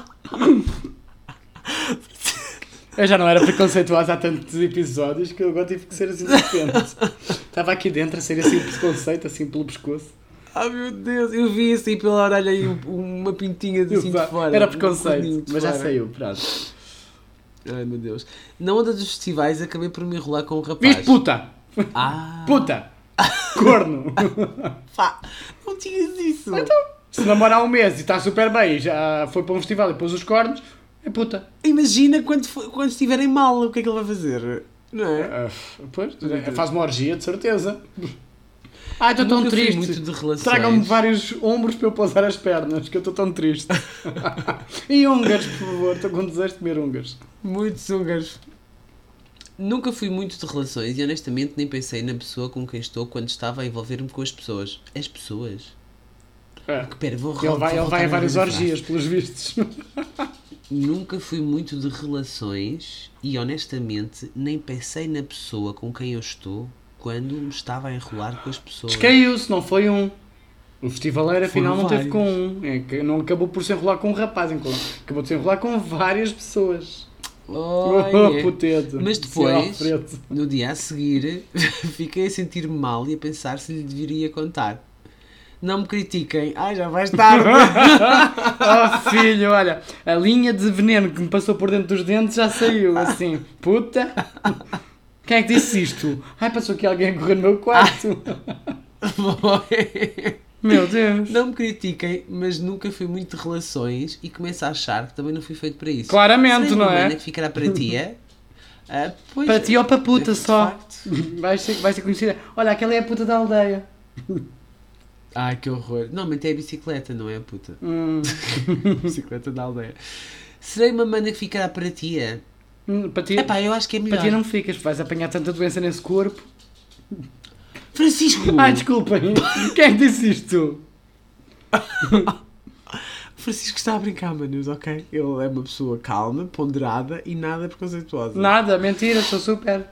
Eu já não era preconceituosa há tantos episódios que eu agora tive que ser assim de repente. Estava aqui dentro a ser assim o preconceito, assim pelo pescoço. Ah meu Deus, eu vi assim pela orelha aí um- uma pintinha de, assim de fora. Era um preconceito, de mas já saiu, pronto. Ai meu Deus. Na onda dos festivais acabei por me enrolar com um rapaz. Viste puta! Ah, Puta! Corno! pá, não tinhas isso. Se namora há um mês e está super bem, já foi para um festival e pôs os cornos, é puta. Imagina quando, for- quando estiverem mal, o que é que ele vai fazer? Não é? Ah, pois, faz uma orgia, de certeza. Ai, estou tão Nunca fui triste. muito de relações. Tragam-me vários ombros para eu pousar as pernas, que eu estou tão triste. e húngaros, por favor, estou com desejo de comer húngaros. Muitos húngaros. Nunca fui muito de relações e honestamente nem pensei na pessoa com quem estou quando estava a envolver-me com as pessoas. As pessoas? É. Pera, vou Ele vai, ele vai a várias orgias. orgias, pelos vistos. Nunca fui muito de relações e honestamente nem pensei na pessoa com quem eu estou quando me estava a enrolar com as pessoas. Descaiu-se, não foi um. O festivaleiro afinal Foram não teve com um. É que não acabou por se enrolar com um rapaz, acabou de se enrolar com várias pessoas. Oh, puteto. Mas depois, no dia a seguir, fiquei a sentir-me mal e a pensar se lhe deveria contar. Não me critiquem. Ai, já vais tarde. Oh filho, olha, a linha de veneno que me passou por dentro dos dentes já saiu, assim, puta. Quem é que disse isto? Ai, passou aqui alguém a correr no meu quarto. Meu Deus. Não me critiquem, mas nunca fui muito de relações e começo a achar que também não fui feito para isso. Claramente, não é? mana que ficará para ti, é? Ah, pois, Para ti ou para puta de só. Vai ser, vai ser conhecida. Olha, aquela é a puta da aldeia. Ai, que horror. Normalmente é a bicicleta, não é puta. Hum, bicicleta da aldeia. Serei uma mana que ficará para ti, é? hum, para ti, Epá, eu acho que é melhor. para ti não ficas, vais apanhar tanta doença nesse corpo. Francisco! Ai, desculpem. Quem é que disse isto? Francisco está a brincar, manos, ok? Ele é uma pessoa calma, ponderada e nada preconceituosa. Nada, mentira, sou super.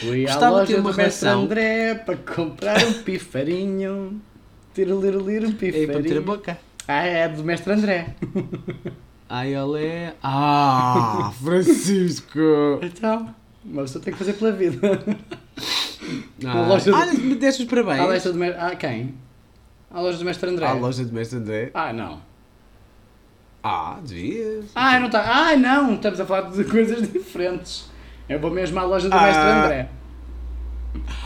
Fui à Gostava de ter loja uma do mestre. André para comprar um pifarinho. Tiro-lir-lir um É para meter a pifarinho. boca. Ah, é do mestre André. Ai, ele é... Ah, Francisco! Então, uma pessoa tem que fazer pela vida. Ah, loja do- Olha, me deste os parabéns. À loja do mestre... Ah, quem? À loja do mestre André. À loja do mestre André. Ah, não. Ah, devias. Ah, não está. Ah, não, estamos a falar de coisas diferentes. Eu vou mesmo à loja do Ah. mestre André.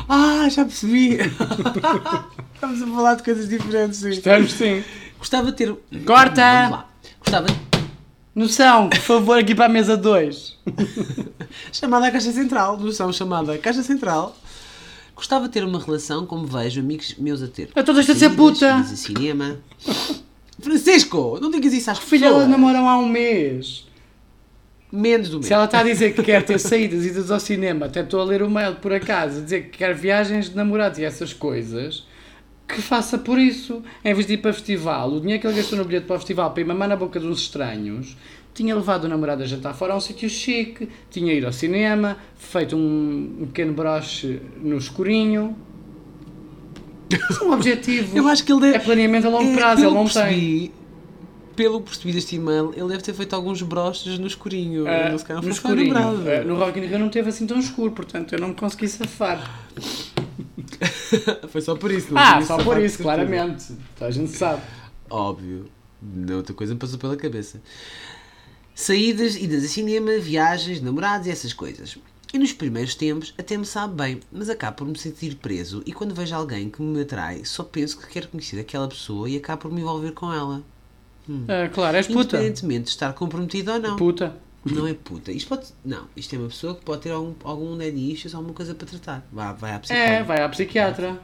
Ah, já percebi. Estamos a falar de coisas diferentes, sim. Estamos sim. Gostava de ter... Corta! Vamos lá. Gostava... Noção, por favor, aqui para a mesa 2. Chamada à Caixa Central. Noção chamada Caixa Central. Gostava de ter uma relação como vejo amigos meus a ter. Então deixa de ser puta. a cinema. Francisco, não digas isso às Filha, pessoas. elas namoram há um mês. Menos do Se mesmo. ela está a dizer que quer ter saídas, idas ao cinema, até estou a ler o mail por acaso, a dizer que quer viagens de namorados e essas coisas, que faça por isso. Em vez de ir para festival, o dinheiro que ele gastou no bilhete para o festival para ir mamar na boca de uns estranhos, tinha levado o namorado a jantar fora a um sítio chique, tinha ido ao cinema, feito um, um pequeno broche no escurinho. São objetivos. Eu acho que ele deve... É planeamento a longo É, prazo, pelo ele não que tem. Pelo percebi deste e-mail, ele deve ter feito alguns broches no escurinho. Ah, Ele se calhar no não escurinho. Ah, no Rock in Rio não teve assim tão escuro, portanto eu não me consegui safar. Foi só por isso. não Ah, só por isso, claramente. Toda a gente sabe. Óbvio. Não, outra coisa me passou pela cabeça. Saídas, idas a cinema, viagens, namorados e essas coisas. E nos primeiros tempos até me sabe bem, mas acabo por me sentir preso e quando vejo alguém que me atrai, só penso que quero conhecer aquela pessoa e acabo por me envolver com ela. Ah, claro, és puta. Independentemente de estar comprometido ou não. Puta. Não é puta. Isto pode. Não, isto é uma pessoa que pode ter algum, algum daddy issues ou alguma coisa para tratar. Vai, vai à psicóloga. É, vai à psiquiatra.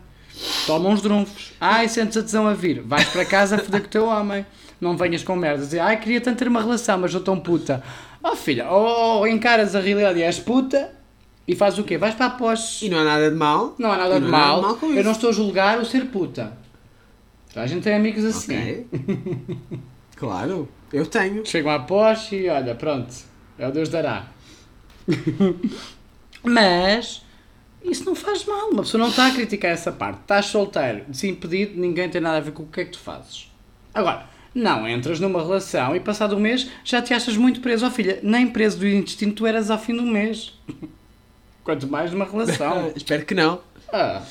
Toma uns drunfos. Ai, sentes a tesão a vir. Vais para casa a foder com o teu homem. Não venhas com merda. Dizer, ai, queria tanto ter uma relação, mas sou tão puta. Oh, filha, ou, ou encaras a realidade e és puta e fazes o quê? Vais para a pós. E não há nada de mal. Não há nada de não há nada mal. de mal Eu isso. não estou a julgar o ser puta. A gente tem amigos assim. Ok. Claro, eu tenho. Chegam à poste e olha, pronto, é o Deus dará. Mas isso não faz mal, uma pessoa não está a criticar essa parte. Estás solteiro, desimpedido, ninguém tem nada a ver com o que é que tu fazes. Agora, não entras numa relação e passado um mês já te achas muito preso. Ó filha, nem preso do intestino tu eras ao fim do mês. Quanto mais numa relação. Espero que não. Ah,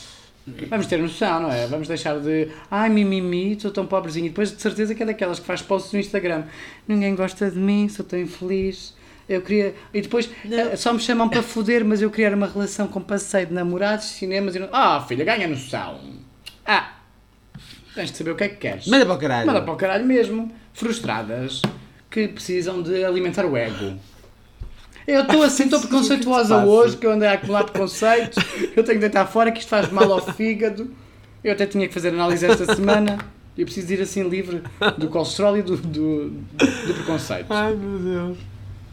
vamos ter noção, não é? Vamos deixar de. Ai, mimimi, estou tão pobrezinho. E depois de certeza que é daquelas que faz posts no Instagram. Ninguém gosta de mim, sou tão infeliz. Eu queria. E depois eh, só me chamam para foder, mas eu queria uma relação com passeio de namorados, cinemas e. não- Ah, filha, ganha noção. Ah, tens de saber o que é que queres. Manda para o caralho. Manda para o caralho mesmo. Frustradas que precisam de alimentar o ego. Eu estou assim, estou preconceituosa que hoje, que eu andei a acumular preconceitos, eu tenho que deitar fora, que isto faz mal ao fígado. Eu até tinha que fazer análise esta semana eu preciso ir assim livre do colesterol e do, do, do preconceito. Ai meu Deus.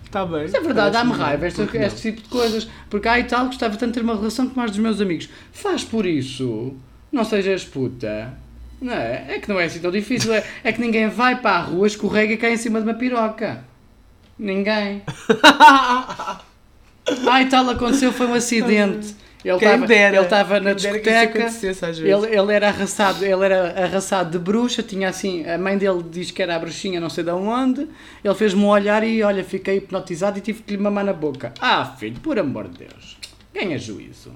Está bem. Mas é verdade, dá-me raiva este, este tipo de coisas. Porque há e tal, gostava tanto de ter uma relação com mais dos meus amigos. Faz por isso. Não sejas puta. Não é? É que não é assim tão difícil. É, é que ninguém vai para a rua, escorrega e cai em cima de uma piroca. Ninguém. E tal, aconteceu, foi um acidente. Ele Quem estava dera. ele estava na discoteca. Ele, ele era arrasado, ele era arrasado de bruxa, tinha assim, a mãe dele diz que era a bruxinha não sei de onde, ele fez-me um olhar e olha, fiquei hipnotizado e tive que lhe mamar na boca. Ah filho, por amor de Deus, ganha juízo.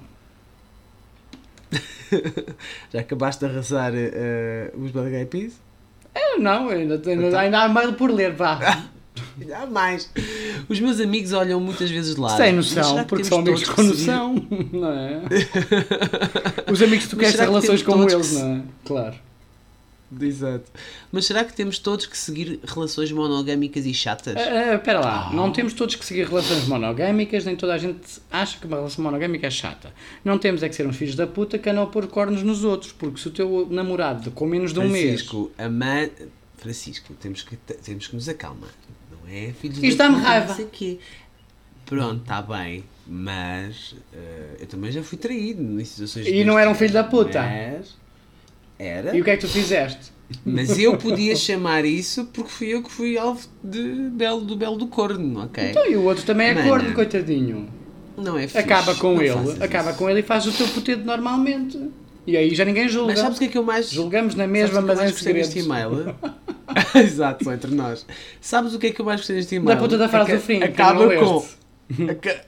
Já acabaste de arrasar eh, os Bad Peas? Eu não, ainda, tenho- Então. ainda há mais por ler, vá. Há mais. Os meus amigos olham muitas vezes de lado. Sem noção, porque são amigos todos com seguir- noção, não é? Os amigos que tu queres ter que relações com eles, não é? Claro. Exato. Mas será que temos todos que seguir relações monogâmicas e chatas? Ah, Espera lá, Ah. não temos todos que seguir relações monogâmicas, nem toda a gente acha que uma relação monogâmica é chata. Não temos é que ser uns filhos da puta que andam a pôr cornos nos outros, porque se o teu namorado com menos de um mês. Francisco, a mãe... Francisco, temos que, temos que nos acalmar. É filhos Isto dá-me raiva. Não sei quê. Pronto, está bem. Mas eh, eu também já fui traído em situações E não era um filho da puta? Mas... Era. E o que é que tu fizeste? Mas eu podia chamar isso porque fui eu que fui alvo de belo, do belo do corno, ok? Então, e o outro também é Mana. corno, coitadinho. Não é fixe. Acaba com Não ele, acaba isso. com ele e faz o teu putedo normalmente. E aí já ninguém julga. Mas sabes o que é que eu mais. Julgamos na mesma, eu mas em segredo. e-mail? Exato, só entre nós. Sabes o que é que eu mais gostei deste e-mail? Da puta da frase É que do fim, Acaba com.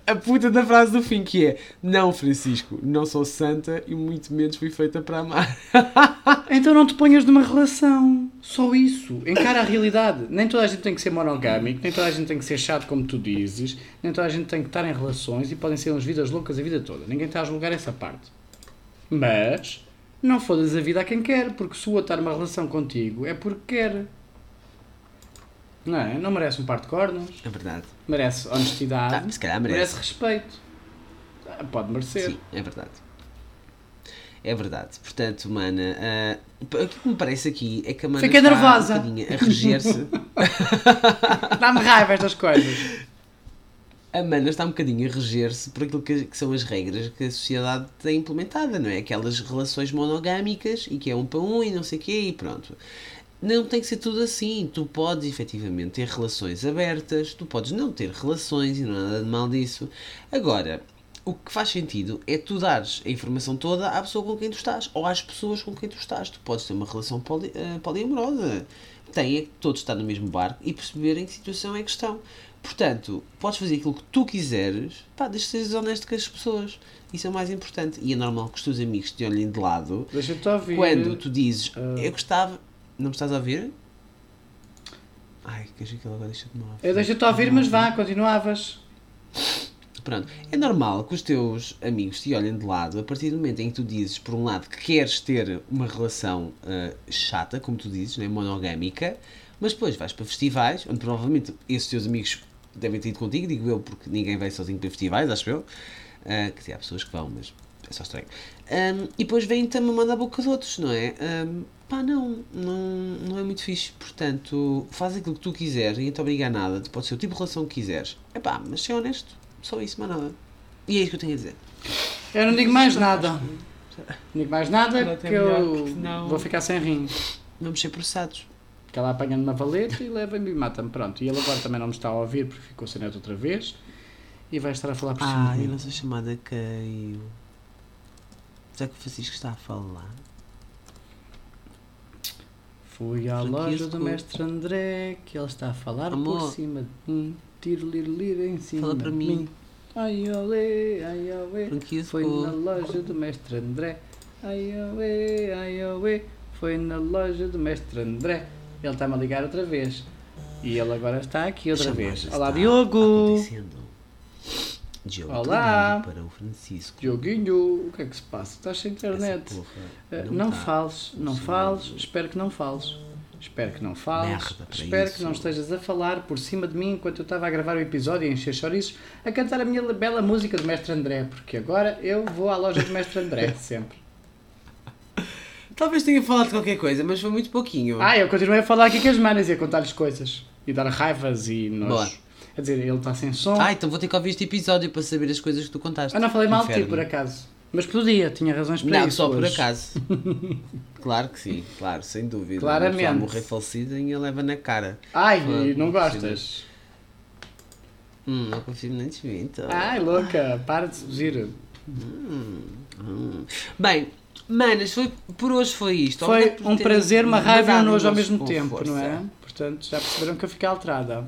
A, a puta da frase do fim que é Não, Francisco, não sou santa e muito menos fui feita para amar. Então não te ponhas numa relação. Só isso. Encara a realidade. Nem toda a gente tem que ser monogâmico, nem toda a gente tem que ser chato como tu dizes, nem toda a gente tem que estar em relações e podem ser umas vidas loucas a vida toda. Ninguém está a julgar essa parte. Mas não fodas a vida a quem quer, porque se o outro está numa relação contigo é porque quer. Não é? Não merece um par de cornos, É verdade. merece honestidade, Ah, se calhar merece. merece. respeito. Ah, Pode merecer. Sim, é verdade. É verdade. Portanto, mana, ah, o que me parece aqui é que a mana Fiquei está nervosa. um a reger-se. Dá-me raiva estas coisas. a mana está um bocadinho a reger-se por aquilo que, que são as regras que a sociedade tem implementada, não é? Aquelas relações monogâmicas e que é um para um e não sei o quê e pronto. Não tem que ser tudo assim. Tu podes efetivamente ter relações abertas, tu podes não ter relações e não há nada de mal disso. Agora, o que faz sentido é tu dares a informação toda à pessoa com quem tu estás ou às pessoas com quem tu estás. Tu podes ter uma relação poli, eh, poliamorosa. Tem é que todos estar no mesmo barco e perceber em que situação é que estão. Portanto, podes fazer aquilo que tu quiseres, pá, desde que sejas honesto com as pessoas. Isso é o mais importante. E é normal que os teus amigos te olhem de lado Deixa-te ouvir. quando tu dizes, Ah. eu gostava. Não me estás a ouvir? Ai, queres que ele agora deixa-te mal. Eu deixo-te ouvir, mas vá, continuavas. Pronto, é normal que os teus amigos te olhem de lado a partir do momento em que tu dizes, por um lado, que queres ter uma relação ah, chata, como tu dizes, né, monogâmica, mas depois vais para festivais, onde provavelmente esses teus amigos devem ter ido contigo, digo eu, porque ninguém vai sozinho para festivais, acho eu. Ah, que há pessoas que vão, mas é só estranho. Ahm, e depois vêm-te a mamar na boca de outros, não é? Ahm, pá, não, não, não é muito fixe. Portanto, faz aquilo que tu quiseres e não te obriga a nada. Tu pode ser o tipo de relação que quiseres. É pá, mas ser honesto. Só isso, mais nada. E é isso que eu tenho a dizer. Eu não digo mais nada. Não digo mais nada Não, que eu vou ficar sem rins. Vamos ser processados. Porque ela apanha-me uma valeta e leva-me e mata-me. Pronto. E ele agora também não me está a ouvir porque ficou sem net outra vez. E vai estar a falar por cima. Ah, e mim. a nossa chamada caiu. Será que o Francisco está a falar? Fui à loja do mestre André que ele está a falar por Amor. cima de mim. Tiro, liro, liro em cima Fala para de mim. Ai, olê, ai, olê. Foi na loja do mestre André. Ai, olê, ai, olê. Foi na loja do mestre André. Ele está-me a ligar outra vez. E ele agora está aqui outra vez. Olá, Diogo. Diogo Olá. para o Francisco. Dioguinho, o que é que se passa? Estás sem internet? Eh, não tá. fales, não fales, espero que não fales. Espero que não fales, espero isso. que não estejas a falar por cima de mim enquanto eu estava a gravar o episódio e encher chouriços, a cantar a minha bela música do Mestre André, porque agora eu vou à loja do Mestre André, sempre. Talvez tenha falado de qualquer coisa, mas foi muito pouquinho. Ah, eu continuei a falar aqui com as manas e a contar-lhes coisas, e dar raivas e Boa. nojos. Quer dizer, ele está sem som. Ah, então vou ter que ouvir este episódio para saber as coisas que tu contaste. Eu não falei mal de ti, por acaso. Mas podia, tinha razões para Não, isso. só por hoje. acaso. claro que sim, claro, sem dúvida. Claramente. Uma morrer falecida e leva na cara. Ai, Foi, não não gostas? Hum, não confio nem desminto. Ai, louca, para de seduzir. Hum. Bem, manas, foi, por hoje foi isto. Foi um prazer, uma raiva e um nojo ao mesmo tempo, força. não é? Portanto, já perceberam que eu fiquei alterada.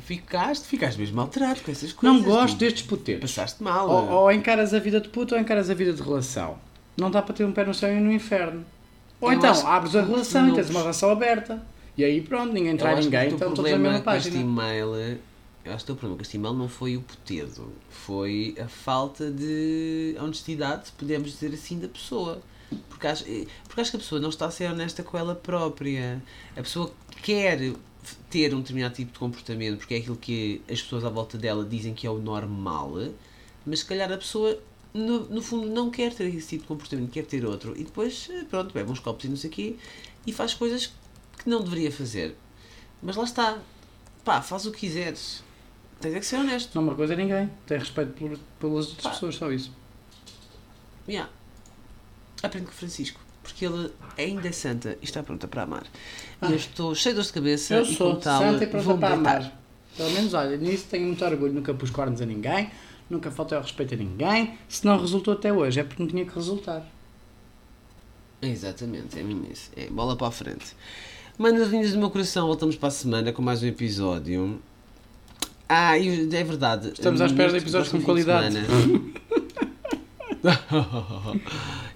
Ficaste, ficaste mesmo alterado com essas coisas. Não gosto tu destes putetos. Passaste mal. Ou, ou encaras a vida de puto ou encaras a vida de relação. Não dá para ter um pé no céu e no inferno. Ou Eu então, abres a relação e tens uma relação aberta. E aí pronto, ninguém trai ninguém, então todos na mesma este página. e-mail, eu acho que o problema com este e-mail não foi o putedo, foi a falta de honestidade, podemos dizer assim, da pessoa. Porque acho, eh, porque acho que a pessoa não está a ser honesta com ela própria. A pessoa quer ter um determinado tipo de comportamento porque é aquilo que as pessoas à volta dela dizem que é o normal, mas se calhar a pessoa no, no fundo não quer ter esse tipo de comportamento, quer ter outro. E depois, eh, pronto, bebe uns copos e não sei quê e faz coisas que não deveria fazer. Mas lá está. Pá, faz o que quiseres. Tens é que ser honesto. Não marcou a ninguém. Tem respeito por- pelas outras Pá. pessoas, só isso. Yeah. Aprende com o Francisco. Porque ele ainda é santa e está pronta para amar. E eu estou cheio de dor de cabeça Eu e sou santa e pronta para deitar. amar. Pelo menos, olha, nisso tenho muito orgulho. Nunca pus cornos a ninguém, nunca faltei ao respeito a ninguém. Se não resultou até hoje, é porque não tinha que resultar. Exatamente, é mesmo isso. É bola para a frente. Manas lindas do meu coração, voltamos para a semana com mais um episódio. Ah, é verdade. Estamos à espera de episódios com qualidade.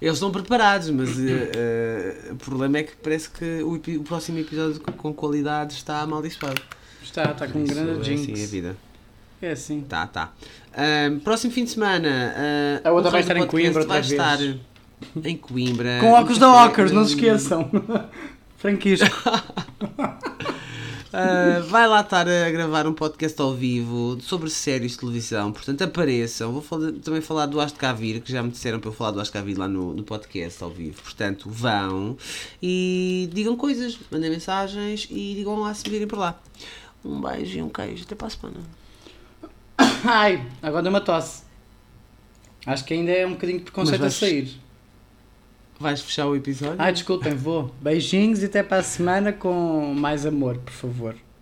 Eles estão preparados, mas eh, eh, o problema é que parece que o, o próximo episódio com, qualidade está amaldiçoado. Está, está com um Isso grande é jinx. assim a vida. É assim. Tá, tá. Ahm, próximo fim de semana. ah, A outra vai estar do em Coimbra outra vai vez. estar em Coimbra. Com óculos da café, Ockers, não se esqueçam. Franquisco. ah, vai lá estar a gravar um podcast ao vivo sobre séries de televisão, portanto apareçam. Vou falar- também falar do Asto Cavir, que já me disseram para eu falar do Asto Cavir lá no, no podcast ao vivo. Portanto, vão e digam coisas, mandem mensagens e digam lá se me virem por lá. Um beijo e um queijo. Até para a semana. Ai, agora deu uma tosse. Acho que ainda é um bocadinho de preconceito Mas a vais- sair. Vais fechar o episódio? Ai, desculpem, vou. Beijinhos e até para a semana com mais amor, por favor.